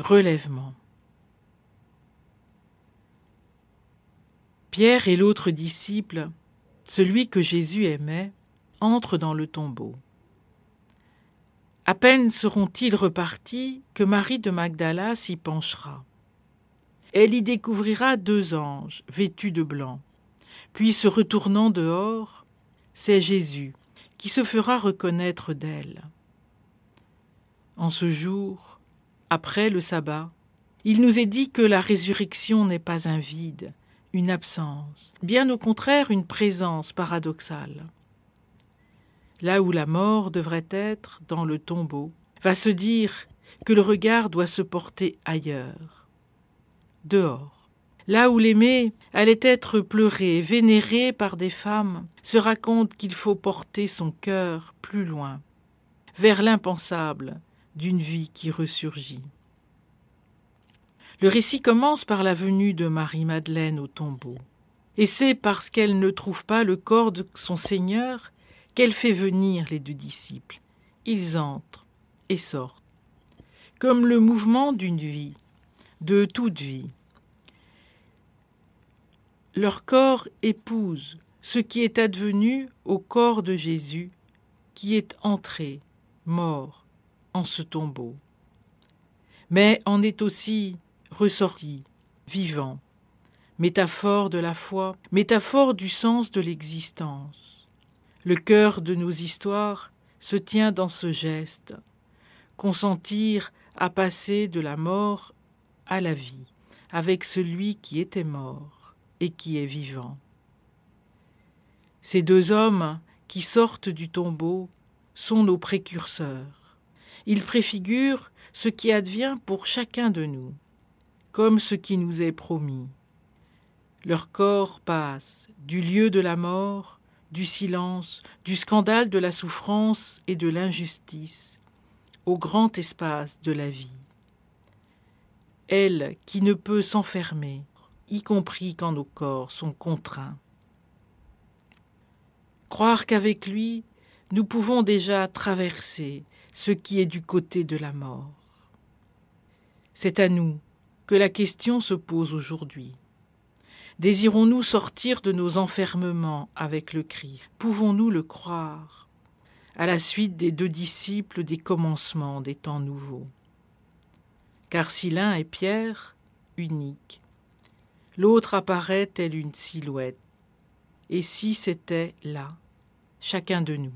Relèvement. Pierre et l'autre disciple, celui que Jésus aimait, entrent dans le tombeau. À peine seront-ils repartis que Marie de Magdala s'y penchera. Elle y découvrira deux anges vêtus de blanc. Puis, se retournant dehors, c'est Jésus qui se fera reconnaître d'elle. En ce jour, après le sabbat, il nous est dit que la résurrection n'est pas un vide, une absence, bien au contraire une présence paradoxale. Là où la mort devrait être, dans le tombeau, va se dire que le regard doit se porter ailleurs, dehors. Là où l'aimé allait être pleuré, vénéré par des femmes, se raconte qu'il faut porter son cœur plus loin, vers l'impensable, d'une vie qui ressurgit. Le récit commence par la venue de Marie-Madeleine au tombeau. Et c'est parce qu'elle ne trouve pas le corps de son Seigneur qu'elle fait venir les deux disciples. Ils entrent et sortent, comme le mouvement d'une vie, de toute vie. Leur corps épouse ce qui est advenu au corps de Jésus, qui est entré, mort, en ce tombeau, mais en est aussi ressorti, vivant, métaphore de la foi, métaphore du sens de l'existence. Le cœur de nos histoires se tient dans ce geste, consentir à passer de la mort à la vie, avec celui qui était mort et qui est vivant. Ces deux hommes qui sortent du tombeau sont nos précurseurs. Ils préfigurent ce qui advient pour chacun de nous, comme ce qui nous est promis. Leur corps passe du lieu de la mort, du silence, du scandale de la souffrance et de l'injustice, au grand espace de la vie. Elle qui ne peut s'enfermer, y compris quand nos corps sont contraints. Croire qu'avec lui, nous pouvons déjà traverser ce qui est du côté de la mort. C'est à nous que la question se pose aujourd'hui. Désirons-nous sortir de nos enfermements avec le Christ? Pouvons-nous le croire à la suite des deux disciples des commencements des temps nouveaux? Car si l'un est Pierre, unique, l'autre apparaît tel une silhouette, et si c'était là, chacun de nous?